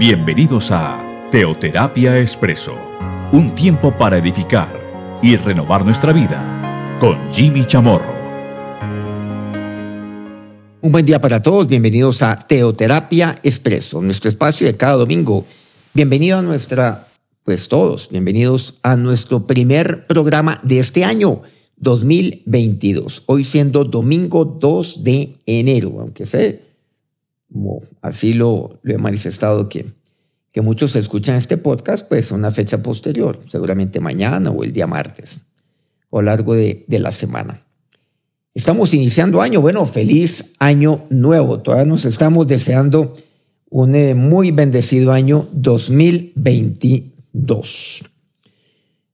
Bienvenidos a Teoterapia Expreso, un tiempo para edificar y renovar nuestra vida con Jimmy Chamorro. Un buen día para todos, bienvenidos a Teoterapia Expreso, nuestro espacio de cada domingo. Bienvenido a nuestra, pues todos, bienvenidos a nuestro primer programa de este año 2022, hoy siendo domingo 2 de enero, aunque sé como así lo, he manifestado que, que muchos escuchan este podcast, pues una fecha posterior, seguramente mañana o el día martes, o a lo largo de, de la semana. Estamos iniciando año, bueno, feliz año nuevo. Todavía nos estamos deseando un eh, muy bendecido año 2022.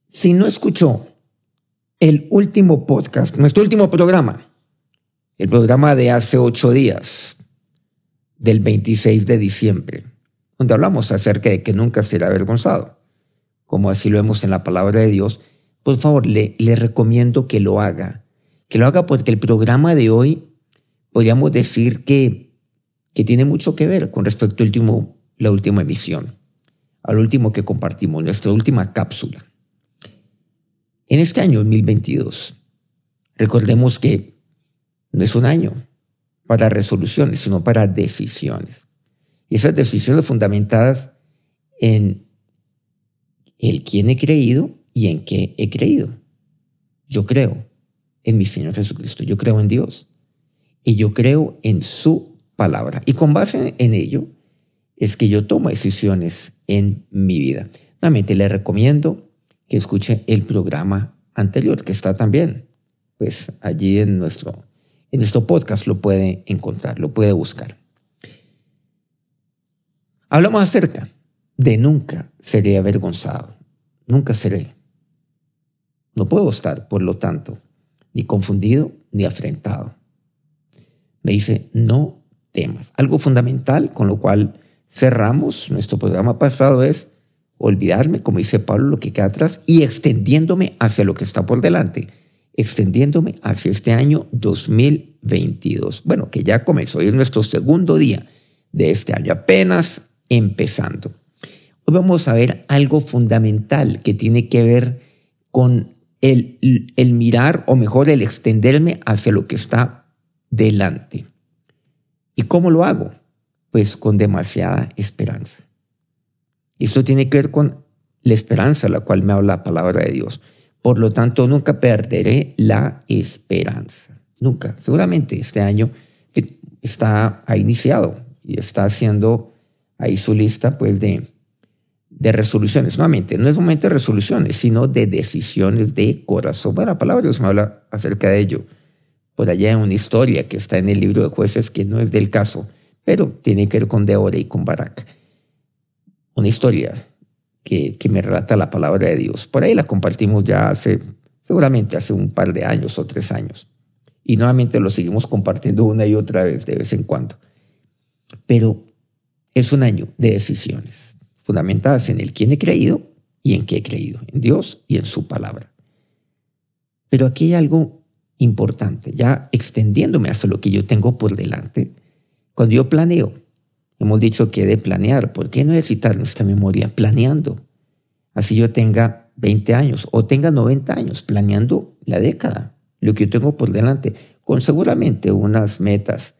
Si no escuchó el último podcast, nuestro último programa, el programa de hace ocho días, del 26 de diciembre, donde hablamos acerca de que nunca será avergonzado, como así lo vemos en la palabra de Dios, por favor, le, recomiendo que lo haga, que lo haga porque el programa de hoy podríamos decir que, que tiene mucho que ver con respecto al último, la última emisión, al último que compartimos, nuestra última cápsula. En este año 2022, recordemos que no es un año, para resoluciones, sino para decisiones. Y esas decisiones fundamentadas en el quién he creído y en qué he creído. Yo creo en mi Señor Jesucristo, yo creo en Dios y yo creo en su palabra. Y con base en ello es que yo tomo decisiones en mi vida. Nuevamente le recomiendo que escuche el programa anterior, que está también, pues allí en nuestro en nuestro podcast lo puede encontrar, lo puede buscar. Hablamos acerca de nunca seré avergonzado, nunca seré. No puedo estar, por lo tanto, ni confundido ni afrentado. Me dice, no temas. Algo fundamental con lo cual cerramos nuestro programa pasado es olvidarme, como dice Pablo, lo que queda atrás y extendiéndome hacia lo que está por delante extendiéndome hacia este año 2022. Bueno, que ya comenzó, hoy es nuestro segundo día de este año, apenas empezando. Hoy vamos a ver algo fundamental que tiene que ver con el, mirar, o mejor, el extenderme hacia lo que está delante. ¿Y cómo lo hago? Pues con demasiada esperanza. Esto tiene que ver con la esperanza a la cual me habla la palabra de Dios. Por lo tanto, nunca perderé la esperanza. Nunca. Seguramente este año está ha iniciado y está haciendo ahí su lista pues de, de resoluciones. Nuevamente, no es momento de resoluciones, sino de decisiones de corazón. Bueno, la palabra Dios me habla acerca de ello. Por allá en una historia que está en el libro de jueces que no es del caso, pero tiene que ver con Deore y con Barak. Una historia que, me relata la palabra de Dios. Por ahí la compartimos ya hace, seguramente hace un par de años o tres años. Y nuevamente lo seguimos compartiendo una y otra vez de vez en cuando. Pero es un año de decisiones fundamentadas en el quién he creído y en qué he creído, en Dios y en su palabra. Pero aquí hay algo importante, ya extendiéndome hasta lo que yo tengo por delante. Cuando yo planeo, Hemos dicho que de planear. ¿Por qué no nuestra memoria planeando? Así yo tenga 20 años o tenga 90 años planeando la década, lo que yo tengo por delante, con seguramente unas metas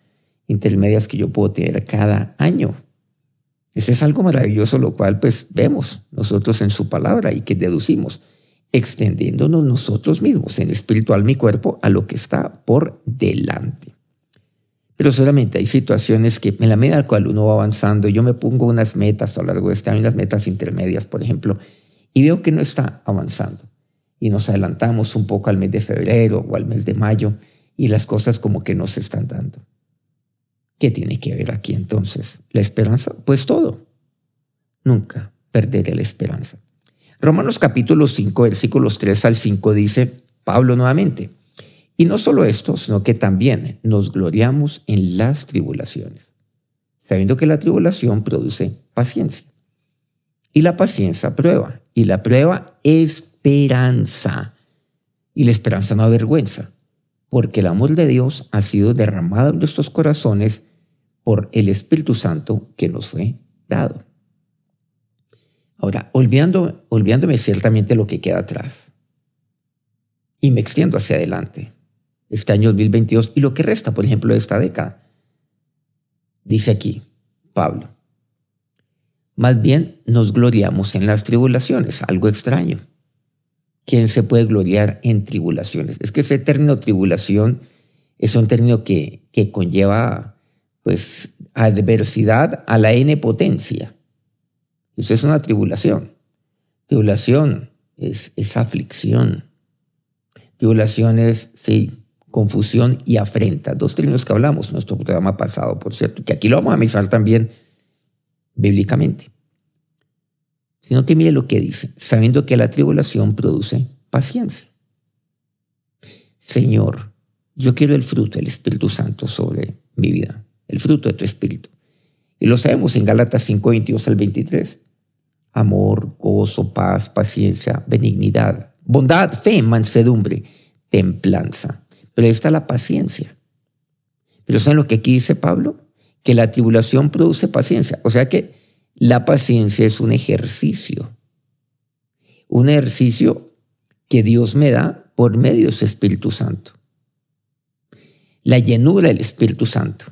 intermedias que yo puedo tener cada año. Eso es algo maravilloso, lo cual pues vemos nosotros en su palabra y que deducimos, extendiéndonos nosotros mismos en espiritual mi cuerpo a lo que está por delante. Pero solamente hay situaciones que en la medida en la cual uno va avanzando, yo me pongo unas metas a lo largo de este año, unas metas intermedias, por ejemplo, y veo que no está avanzando. Y nos adelantamos un poco al mes de febrero o al mes de mayo y las cosas como que no se están dando. ¿Qué tiene que ver aquí entonces? ¿La esperanza? Pues todo. Nunca perderé la esperanza. Romanos capítulo 5, versículos 3 al 5 dice Pablo nuevamente, y no solo esto, sino que también nos gloriamos en las tribulaciones, sabiendo que la tribulación produce paciencia. Y la paciencia prueba, y la prueba esperanza. Y la esperanza no avergüenza, porque el amor de Dios ha sido derramado en nuestros corazones por el Espíritu Santo que nos fue dado. Ahora, olvidando, olvidándome ciertamente lo que queda atrás y me extiendo hacia adelante, este año 2022 y lo que resta, por ejemplo, de esta década. Dice aquí Pablo, más bien nos gloriamos en las tribulaciones, algo extraño. ¿Quién se puede gloriar en tribulaciones? Es que ese término tribulación es un término que, que conlleva pues adversidad a la n potencia. Eso es una tribulación. Tribulación es, es aflicción. Tribulación es, sí, confusión y afrenta. Dos términos que hablamos en nuestro programa pasado, por cierto, que aquí lo vamos a mencionar también bíblicamente. Sino que mire lo que dice, sabiendo que la tribulación produce paciencia. Señor, yo quiero el fruto del Espíritu Santo sobre mi vida, el fruto de tu Espíritu. Y lo sabemos en Gálatas 5, 22 al 23. Amor, gozo, paz, paciencia, benignidad, bondad, fe, mansedumbre, templanza. Pero ahí está la paciencia. Pero ¿saben lo que aquí dice Pablo? Que la tribulación produce paciencia. O sea que la paciencia es un ejercicio. Un ejercicio que Dios me da por medio de su Espíritu Santo. La llenura del Espíritu Santo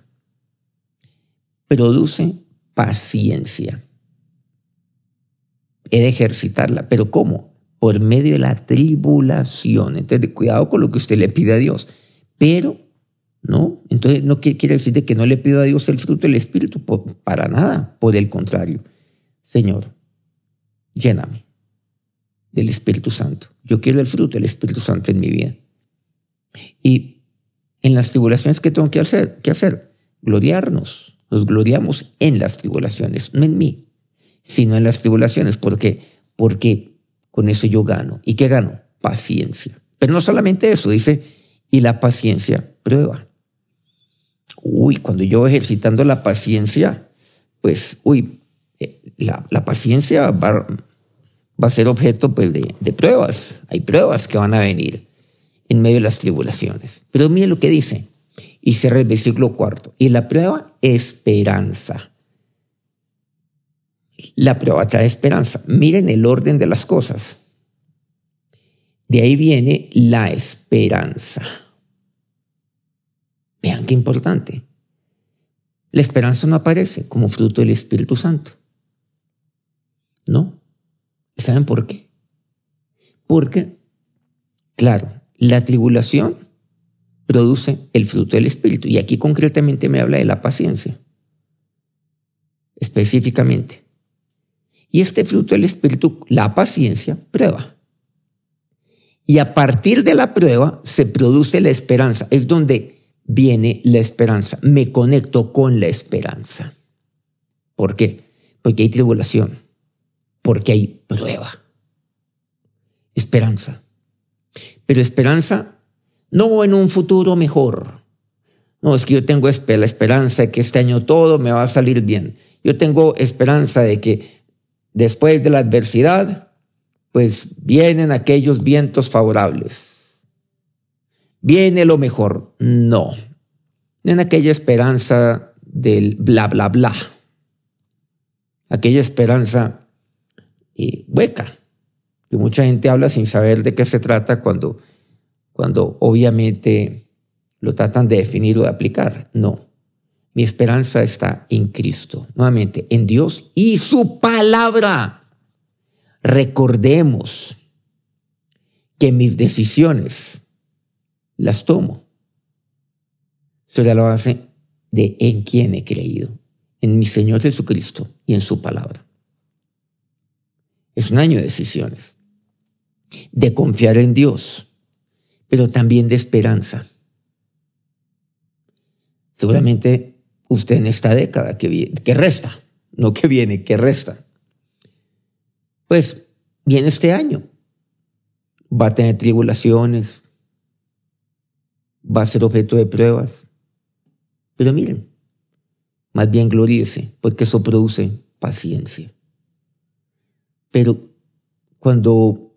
produce paciencia. He de ejercitarla. ¿Pero cómo? Por medio de la tribulación. Entonces, cuidado con lo que usted le pide a Dios. Pero, ¿no? Entonces, no quiere decir de que no le pido a Dios el fruto del Espíritu, para nada. Por el contrario, Señor, lléname del Espíritu Santo. Yo quiero el fruto del Espíritu Santo en mi vida. Y en las tribulaciones, ¿qué tengo que hacer? ¿Qué hacer? Gloriarnos. Nos gloriamos en las tribulaciones, no en mí, sino en las tribulaciones. ¿Por qué? Porque con eso yo gano. ¿Y qué gano? Paciencia. Pero no solamente eso, dice, y la paciencia prueba. Uy, cuando yo ejercitando la paciencia, pues, uy, eh, la, paciencia va, a ser objeto pues, de, de pruebas. Hay pruebas que van a venir en medio de las tribulaciones. Pero mire lo que dice. Y cierra el versículo cuarto. Y la prueba, esperanza. La prueba trae esperanza. Miren el orden de las cosas. De ahí viene la esperanza. Vean qué importante. La esperanza no aparece como fruto del Espíritu Santo. No. ¿Saben por qué? Porque, claro, la tribulación produce el fruto del Espíritu. Y aquí concretamente me habla de la paciencia. Específicamente. Y este fruto del Espíritu, la paciencia, prueba. Y a partir de la prueba se produce la esperanza. Es donde viene la esperanza. Me conecto con la esperanza. ¿Por qué? Porque hay tribulación. Porque hay prueba. Esperanza. Pero esperanza no en un futuro mejor. No, es que yo tengo la esperanza de que este año todo me va a salir bien. Yo tengo esperanza de que Después de la adversidad, pues vienen aquellos vientos favorables. Viene lo mejor. No. En aquella esperanza del bla, bla, bla. Aquella esperanza hueca, que mucha gente habla sin saber de qué se trata cuando, cuando obviamente lo tratan de definir o de aplicar. No. Mi esperanza está en Cristo, nuevamente, en Dios y su palabra. Recordemos que mis decisiones las tomo sobre la base de en quién he creído, en mi Señor Jesucristo y en su palabra. Es un año de decisiones, de confiar en Dios, pero también de esperanza. Seguramente usted en esta década que, viene, que resta, no que viene, que resta, pues viene este año. Va a tener tribulaciones, va a ser objeto de pruebas. Pero miren, más bien gloríese, porque eso produce paciencia. Pero cuando,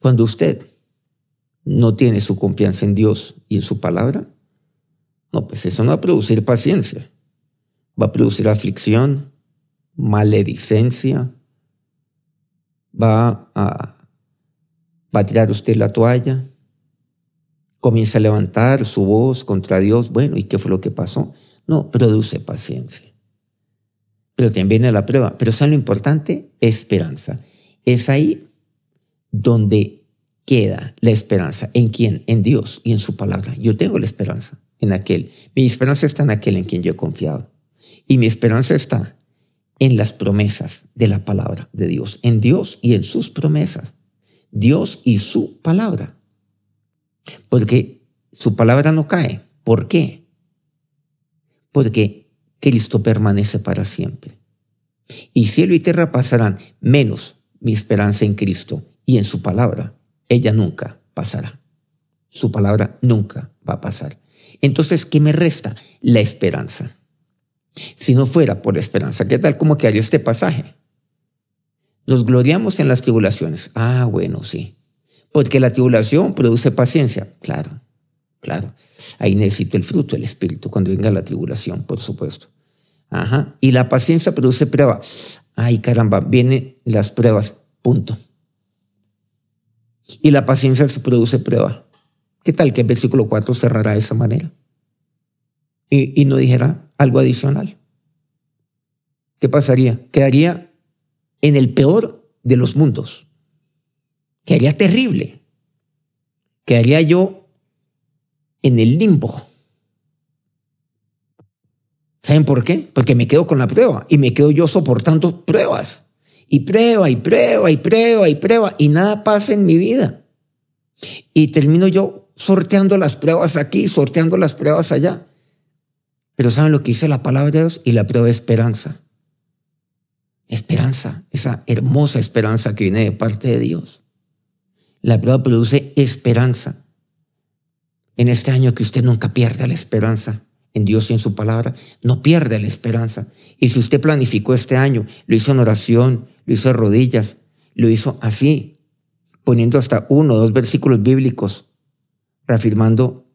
cuando usted no tiene su confianza en Dios y en su palabra, no, pues eso no va a producir paciencia. Va a producir aflicción, maledicencia, va a, va a tirar usted la toalla, comienza a levantar su voz contra Dios. Bueno, ¿y qué fue lo que pasó? No, produce paciencia. Pero también viene la prueba. Pero ¿saben lo importante? Esperanza. Es ahí donde queda la esperanza. ¿En quién? En Dios y en su palabra. Yo tengo la esperanza en aquel. Mi esperanza está en aquel en quien yo he confiado. Y mi esperanza está en las promesas de la palabra de Dios, en Dios y en sus promesas. Dios y su palabra. Porque su palabra no cae. ¿Por qué? Porque Cristo permanece para siempre. Y cielo y tierra pasarán, menos mi esperanza en Cristo y en su palabra. Ella nunca pasará. Su palabra nunca va a pasar. Entonces, ¿qué me resta? La esperanza. Si no fuera por la esperanza, ¿qué tal como quedaría este pasaje? Nos gloriamos en las tribulaciones. Ah, bueno, sí. Porque la tribulación produce paciencia. Claro, claro. Ahí necesito el fruto del Espíritu cuando venga la tribulación, por supuesto. Ajá. Y la paciencia produce prueba. Ay, caramba, vienen las pruebas. Punto. Y la paciencia se produce prueba. ¿Qué tal que el versículo 4 cerrará de esa manera? Y, y no dijera algo adicional. ¿Qué pasaría? Quedaría en el peor de los mundos. Quedaría terrible. Quedaría yo en el limbo. ¿Saben por qué? Porque me quedo con la prueba y me quedo yo soportando pruebas. Y prueba y prueba y prueba y prueba y nada pasa en mi vida. Y termino yo sorteando las pruebas aquí, sorteando las pruebas allá. Pero ¿saben lo que dice la palabra de Dios? Y la prueba es esperanza. Esperanza, esa hermosa esperanza que viene de parte de Dios. La prueba produce esperanza. En este año que usted nunca pierda la esperanza en Dios y en su palabra, no pierda la esperanza. Y si usted planificó este año, lo hizo en oración, lo hizo en rodillas, lo hizo así, poniendo hasta uno o dos versículos bíblicos reafirmando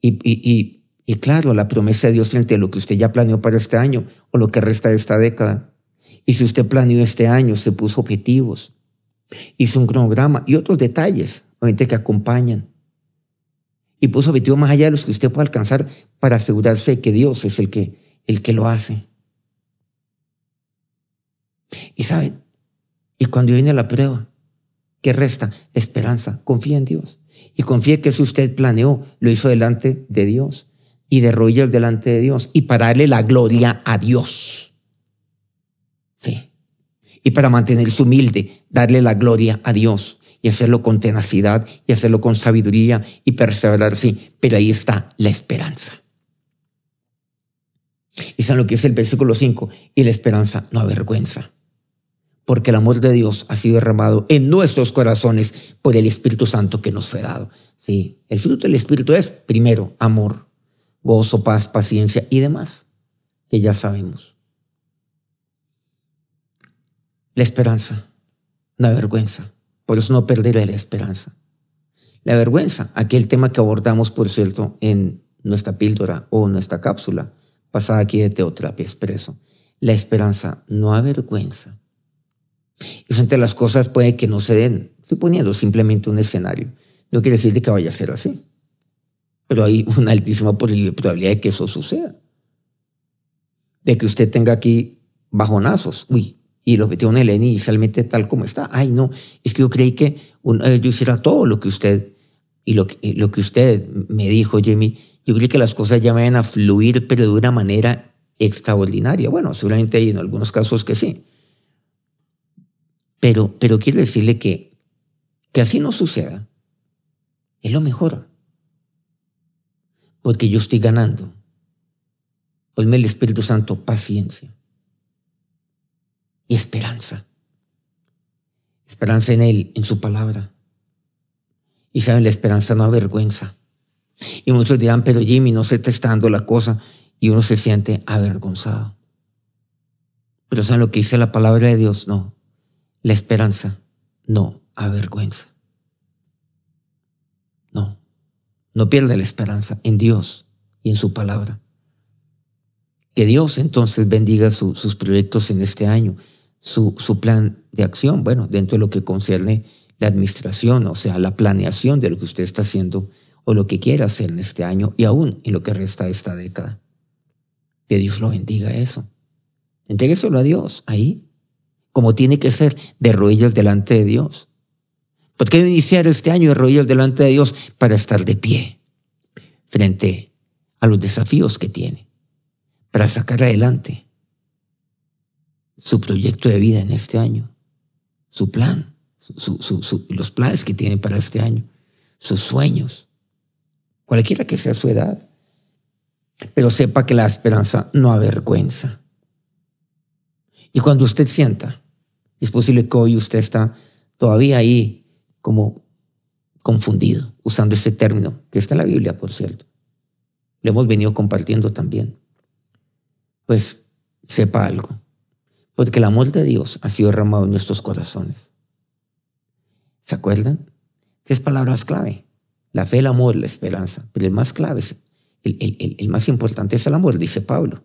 y, y, y, claro, la promesa de Dios frente a lo que usted ya planeó para este año o lo que resta de esta década. Y si usted planeó este año, se puso objetivos, hizo un cronograma y otros detalles, obviamente que acompañan. Y puso objetivos más allá de los que usted puede alcanzar para asegurarse que Dios es el que, el que lo hace. Y saben, y cuando viene la prueba, ¿qué resta? esperanza. Confía en Dios y confíe que eso usted planeó, lo hizo delante de Dios y de rodillas delante de Dios y para darle la gloria a Dios. Sí. Y para mantenerse humilde, darle la gloria a Dios y hacerlo con tenacidad y hacerlo con sabiduría y perseverar, sí. Pero ahí está la esperanza. Y saben lo que es el versículo 5, y la esperanza no avergüenza porque el amor de Dios ha sido derramado en nuestros corazones por el Espíritu Santo que nos fue dado. Sí, el fruto del Espíritu es, primero, amor, gozo, paz, paciencia y demás, que ya sabemos. La esperanza, la vergüenza, por eso no perderé la esperanza. La vergüenza, aquel tema que abordamos, por cierto, en nuestra píldora o nuestra cápsula pasada aquí de Teoterapia Expreso. La esperanza no avergüenza a las cosas puede que no se den. Estoy poniendo simplemente un escenario. No quiere decir que vaya a ser así. Pero hay una altísima probabilidad de que eso suceda. De que usted tenga aquí bajonazos. Uy, y lo metió en el inicialmente tal como está. Ay, no, es que yo creí que eh, yo hiciera todo lo que usted y lo que, usted me dijo, Jamie. Yo creí que las cosas ya van a fluir, pero de una manera extraordinaria. Bueno, seguramente hay en algunos casos que sí. Pero, pero quiero decirle que, que así no suceda. Es lo mejor. Porque yo estoy ganando. Ponme el Espíritu Santo paciencia y esperanza. Esperanza en Él, en su palabra. Y saben, la esperanza no avergüenza. Y muchos dirán, pero Jimmy, no se te está dando la cosa. Y uno se siente avergonzado. Pero ¿saben lo que dice la palabra de Dios? No. La esperanza no avergüenza. No, no pierda la esperanza en Dios y en su palabra. Que Dios entonces bendiga sus proyectos en este año, su, su plan de acción? Bueno, dentro de lo que concierne la administración, o sea, la planeación de lo que usted está haciendo o lo que quiera hacer en este año y aún en lo que resta de esta década. Que Dios lo bendiga eso. Entrégueselo a Dios ahí, como tiene que ser, de rodillas delante de Dios. Porque debe iniciar este año de rodillas delante de Dios para estar de pie frente a los desafíos que tiene, para sacar adelante su proyecto de vida en este año, su plan, los planes que tiene para este año, sus sueños, cualquiera que sea su edad. Pero sepa que la esperanza no avergüenza. Y cuando usted sienta, es posible que hoy usted está todavía ahí como confundido, usando ese término, que está en la Biblia, por cierto. Lo hemos venido compartiendo también. Pues sepa algo, porque el amor de Dios ha sido derramado en nuestros corazones. ¿Se acuerdan? Tres palabras clave. La fe, el amor, la esperanza. Pero el más clave, el, el más importante es el amor, dice Pablo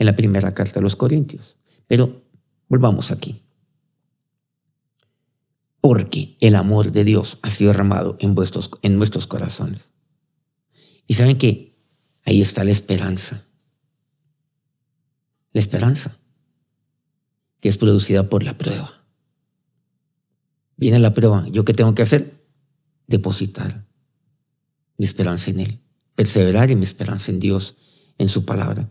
en la primera carta a los Corintios. Pero volvamos aquí. Porque el amor de Dios ha sido derramado en, vuestros, en nuestros corazones. Y saben que ahí está la esperanza. La esperanza que es producida por la prueba. Viene la prueba. ¿Yo qué tengo que hacer? Depositar mi esperanza en Él. Perseverar en mi esperanza en Dios, en su palabra.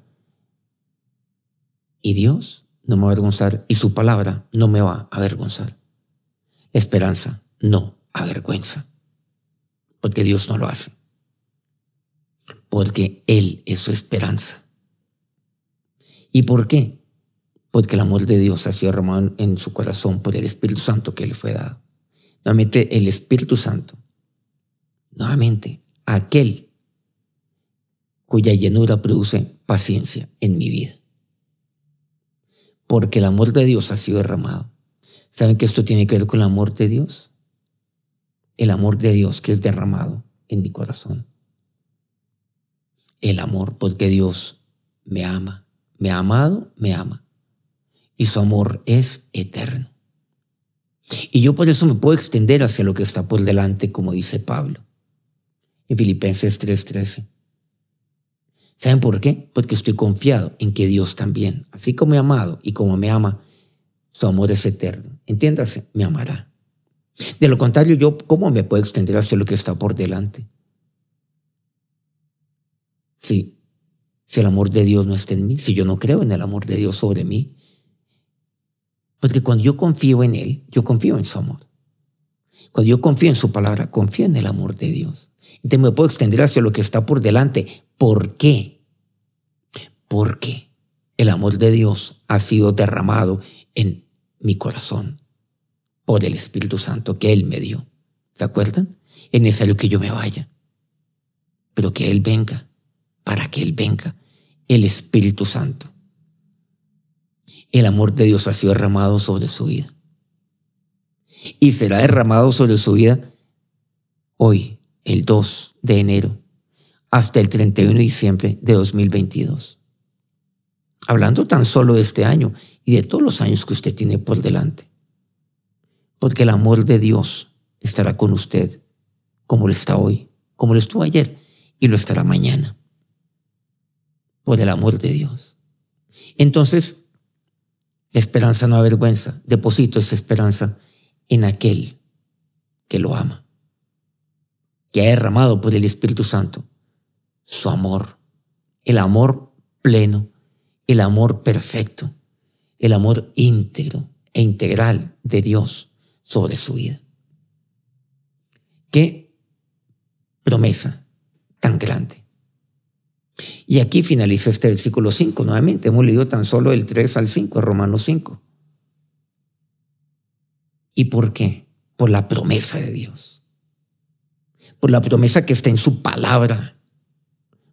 Y Dios no me va a avergonzar y su palabra no me va a avergonzar. esperanza no avergüenza. Porque Dios no lo hace. Porque Él es su esperanza. ¿Y por qué? Porque el amor de Dios ha sido derramado en su corazón por el Espíritu Santo que le fue dado. Nuevamente, el Espíritu Santo. Nuevamente, aquel cuya llenura produce paciencia en mi vida porque el amor de Dios ha sido derramado. ¿Saben que esto tiene que ver con el amor de Dios? El amor de Dios que es derramado en mi corazón. El amor porque Dios me ama, me ha amado, me ama. Y su amor es eterno. Y yo por eso me puedo extender hacia lo que está por delante, como dice Pablo en Filipenses 3:13. ¿Saben por qué? Porque estoy confiado en que Dios también, así como ha amado y como me ama, su amor es eterno. Entiéndase, me amará. De lo contrario, yo, ¿cómo me puedo extender hacia lo que está por delante? Si, si el amor de Dios no está en mí, si yo no creo en el amor de Dios sobre mí. Porque cuando yo confío en Él, yo confío en su amor. Cuando yo confío en su palabra, confío en el amor de Dios. Entonces me puedo extender hacia lo que está por delante. ¿Por qué? Porque el amor de Dios ha sido derramado en mi corazón por el Espíritu Santo que Él me dio. ¿Se acuerdan? Es necesario que yo me vaya, pero que Él venga, para que Él venga, el Espíritu Santo. El amor de Dios ha sido derramado sobre su vida. Y será derramado sobre su vida hoy, el 2 de enero hasta el 31 de diciembre de 2022. Hablando tan solo de este año y de todos los años que usted tiene por delante. Porque el amor de Dios estará con usted como lo está hoy, como lo estuvo ayer y lo estará mañana. Por el amor de Dios. Entonces, la esperanza no avergüenza. Deposito esa esperanza en aquel que lo ama que ha derramado por el Espíritu Santo su amor, el amor pleno, el amor perfecto, el amor íntegro e integral de Dios sobre su vida. Qué promesa tan grande. Y aquí finaliza este versículo 5. Nuevamente hemos leído tan solo el 3 al 5, Romanos 5. ¿Y por qué? Por la promesa de Dios por la promesa que está en su palabra,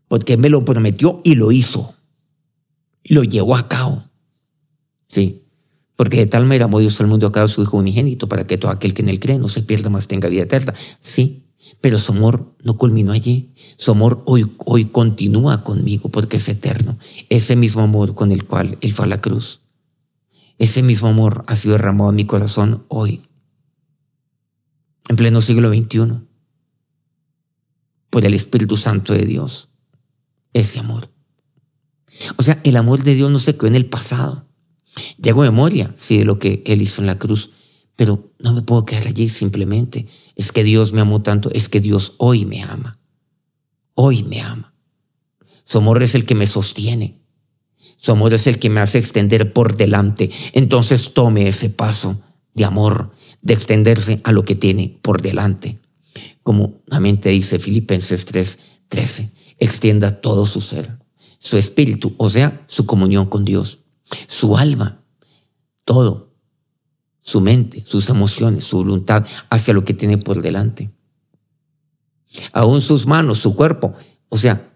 porque me lo prometió y lo hizo, lo llevó a cabo. Sí, porque de tal manera amó Dios al mundo a su Hijo unigénito para que todo aquel que en él cree no se pierda más tenga vida eterna. Sí, pero su amor no culminó allí. Su amor hoy, hoy continúa conmigo porque es eterno. Ese mismo amor con el cual él fue a la cruz Ese mismo amor ha sido derramado en mi corazón hoy, en pleno siglo XXI, por el Espíritu Santo de Dios. Ese amor. O sea, el amor de Dios no se quedó en el pasado. Llego memoria, sí, de lo que Él hizo en la cruz, pero no me puedo quedar allí simplemente. Es que Dios me amó tanto, es que Dios hoy me ama. Hoy me ama. Su amor es el que me sostiene. Su amor es el que me hace extender por delante. Entonces tome ese paso de amor, de extenderse a lo que tiene por delante. Como la mente dice Filipenses 3, 13, extienda todo su ser, su espíritu, o sea, su comunión con Dios, su alma, todo, su mente, sus emociones, su voluntad hacia lo que tiene por delante. Aún sus manos, su cuerpo, o sea,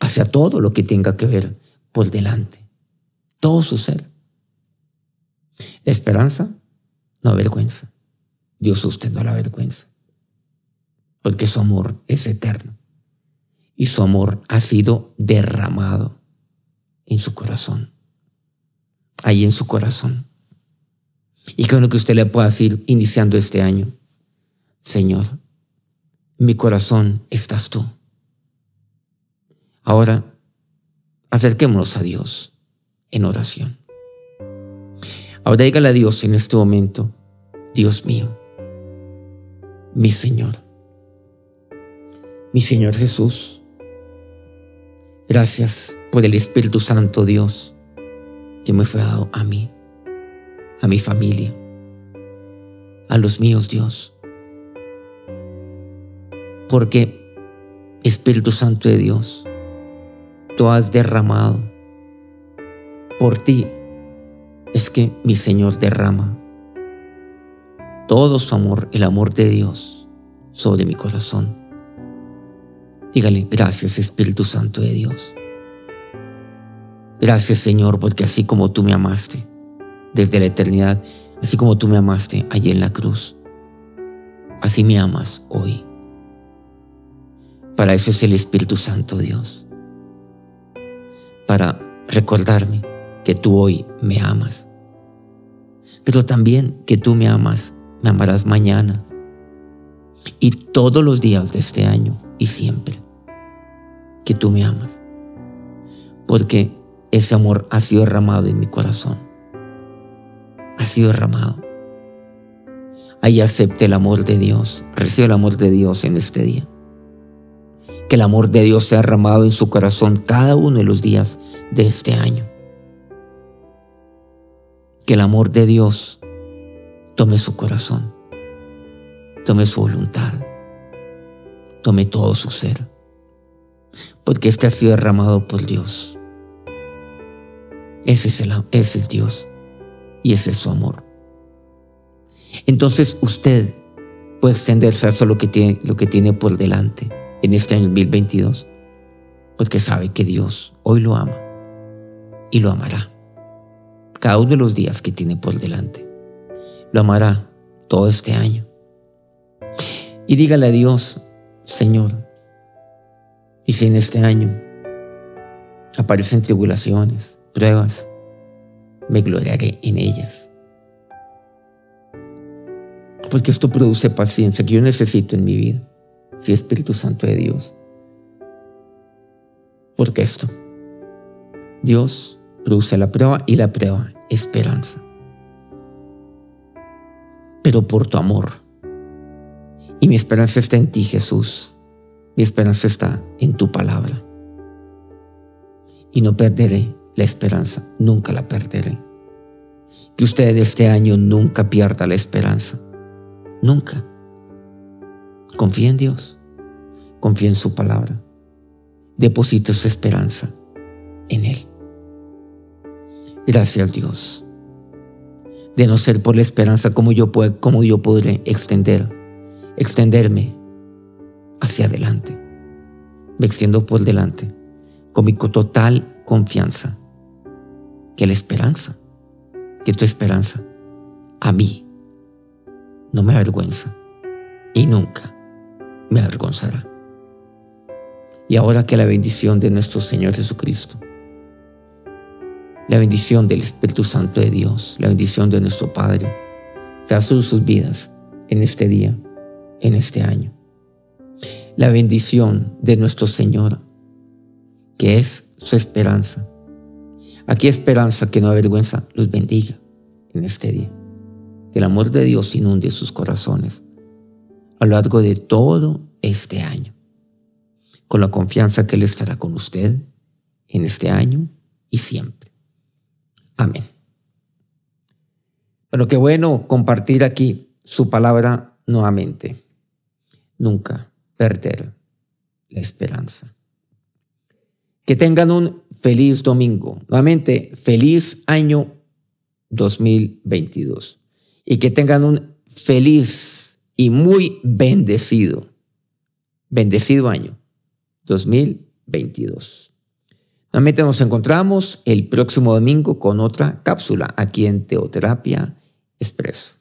hacia todo lo que tenga que ver por delante. Todo su ser. Esperanza, no vergüenza. Dios usted no la vergüenza. Porque su amor es eterno. Y su amor ha sido derramado en su corazón. Ahí en su corazón. Y que bueno que usted le pueda decir iniciando este año, Señor, mi corazón estás tú. Ahora acerquémonos a Dios en oración. Ahora dígale a Dios en este momento, Dios mío, mi Señor, mi Señor Jesús, gracias por el Espíritu Santo Dios que me fue dado a mí, a mi familia, a los míos Dios. Porque Espíritu Santo de Dios, tú has derramado. Por ti es que mi Señor derrama todo su amor, el amor de Dios sobre mi corazón. Dígale, gracias Espíritu Santo de Dios. Gracias Señor, porque así como tú me amaste desde la eternidad, así como tú me amaste allí en la cruz, así me amas hoy. Para eso es el Espíritu Santo Dios para recordarme que tú hoy me amas, pero también que tú me amas, me amarás mañana y todos los días de este año y siempre, que tú me amas, porque ese amor ha sido derramado en mi corazón, ha sido derramado. Ahí acepte el amor de Dios, recibe el amor de Dios en este día. Que el amor de Dios sea derramado en su corazón cada uno de los días de este año. Que el amor de Dios tome su corazón, tome su voluntad, tome todo su ser, porque este ha sido derramado por Dios. Ese es el, ese es Dios y ese es su amor. Entonces usted puede extenderse a eso lo que tiene, lo que tiene por delante en este año 2022, porque sabe que Dios hoy lo ama y lo amará. Cada uno de los días que tiene por delante. Lo amará todo este año. Y dígale a Dios, Señor, y si en este año aparecen tribulaciones, pruebas, me gloriaré en ellas. Porque esto produce paciencia que yo necesito en mi vida sí Espíritu Santo de Dios. Porque esto, Dios produce la prueba y la prueba, esperanza. Pero por tu amor. Y mi esperanza está en ti, Jesús. Mi esperanza está en tu palabra. Y no perderé la esperanza, nunca la perderé. Que usted este año nunca pierda la esperanza. Nunca. Confía en Dios, confía en su palabra, deposite su esperanza en Él. Gracias Dios. De no ser por la esperanza como yo, puedo, como yo podré extender, extenderme hacia adelante. Me extiendo por delante con mi total confianza que la esperanza, que tu esperanza a mí no me avergüenza y nunca me avergonzará. Y ahora que la bendición de nuestro Señor Jesucristo, La bendición del Espíritu Santo de Dios, la bendición de nuestro Padre, sea sobre sus vidas en este día, en este año. La bendición de nuestro Señor, que es su esperanza. Aquí esperanza que no avergüenza, los bendiga en este día. Que el amor de Dios inunde sus corazones a lo largo de todo este año, con la confianza que Él estará con usted en este año y siempre. Amén. Bueno, qué bueno compartir aquí su palabra nuevamente. Nunca perder la esperanza. Que tengan un feliz domingo. Nuevamente, feliz año 2022. Y que tengan un feliz y muy bendecido, bendecido año 2022. Nuevamente nos encontramos el próximo domingo con otra cápsula aquí en Teoterapia Expreso.